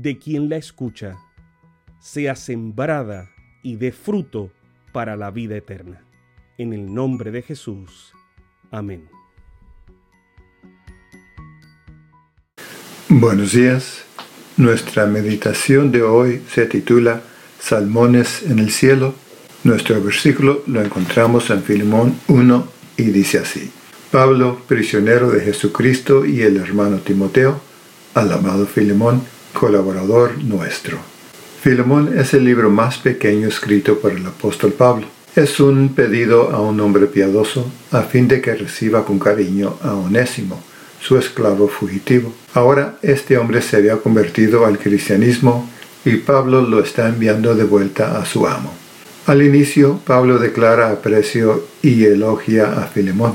de quien la escucha, sea sembrada y dé fruto para la vida eterna. En el nombre de Jesús. Amén. Buenos días. Nuestra meditación de hoy se titula Salmones en el cielo. Nuestro versículo lo encontramos en Filemón 1 y dice así. Pablo, prisionero de Jesucristo y el hermano Timoteo, al amado Filemón, colaborador nuestro. Filemón es el libro más pequeño escrito por el apóstol Pablo. Es un pedido a un hombre piadoso a fin de que reciba con cariño a Onésimo, su esclavo fugitivo. Ahora este hombre se había convertido al cristianismo y Pablo lo está enviando de vuelta a su amo. Al inicio, Pablo declara aprecio y elogia a Filemón.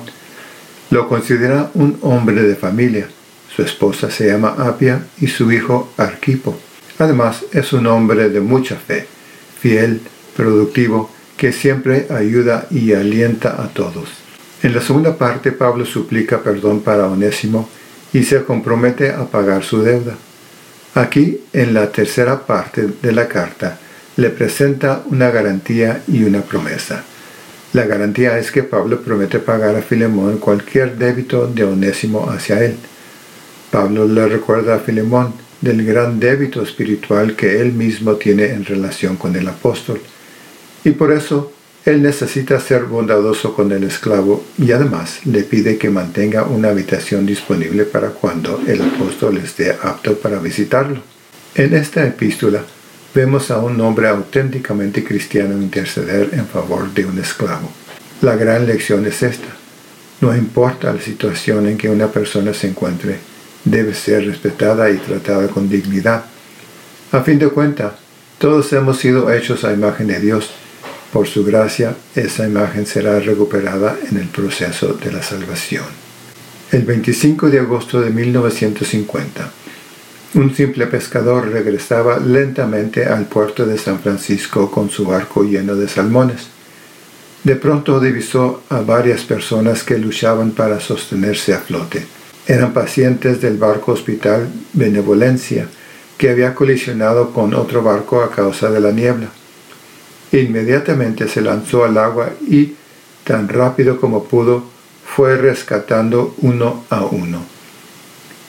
Lo considera un hombre de familia. Su esposa se llama Apia y su hijo Arquipo. Además, es un hombre de mucha fe, fiel, productivo, que siempre ayuda y alienta a todos. En la segunda parte, Pablo suplica perdón para Onésimo y se compromete a pagar su deuda. Aquí, en la tercera parte de la carta, le presenta una garantía y una promesa. La garantía es que Pablo promete pagar a Filemón cualquier débito de Onésimo hacia él. Pablo le recuerda a Filemón del gran débito espiritual que él mismo tiene en relación con el apóstol. Y por eso él necesita ser bondadoso con el esclavo y además le pide que mantenga una habitación disponible para cuando el apóstol esté apto para visitarlo. En esta epístola vemos a un hombre auténticamente cristiano interceder en favor de un esclavo. La gran lección es esta. No importa la situación en que una persona se encuentre, debe ser respetada y tratada con dignidad. A fin de cuentas, todos hemos sido hechos a imagen de Dios. Por su gracia, esa imagen será recuperada en el proceso de la salvación. El 25 de agosto de 1950, un simple pescador regresaba lentamente al puerto de San Francisco con su barco lleno de salmones. De pronto divisó a varias personas que luchaban para sostenerse a flote. Eran pacientes del barco hospital Benevolencia, que había colisionado con otro barco a causa de la niebla. Inmediatamente se lanzó al agua y, tan rápido como pudo, fue rescatando uno a uno.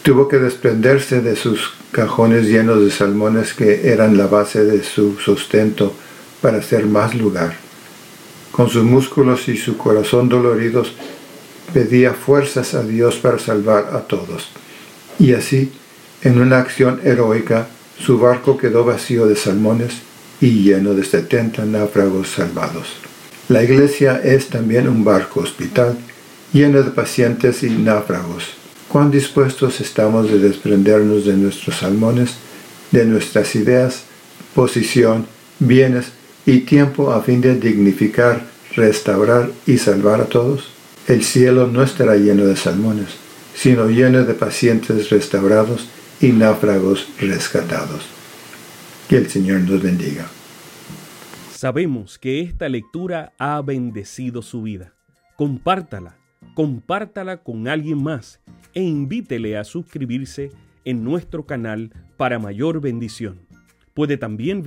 Tuvo que desprenderse de sus cajones llenos de salmones que eran la base de su sustento para hacer más lugar. Con sus músculos y su corazón doloridos, pedía fuerzas a Dios para salvar a todos. Y así, en una acción heroica, su barco quedó vacío de salmones y lleno de setenta náufragos salvados. La iglesia es también un barco hospital, lleno de pacientes y náufragos. ¿Cuán dispuestos estamos de desprendernos de nuestros salmones, de nuestras ideas, posición, bienes y tiempo a fin de dignificar, restaurar y salvar a todos? El cielo no estará lleno de salmones, sino lleno de pacientes restaurados y náufragos rescatados. Que el Señor nos bendiga. Sabemos que esta lectura ha bendecido su vida. Compártala, compártala con alguien más e invítele a suscribirse en nuestro canal para mayor bendición. Puede también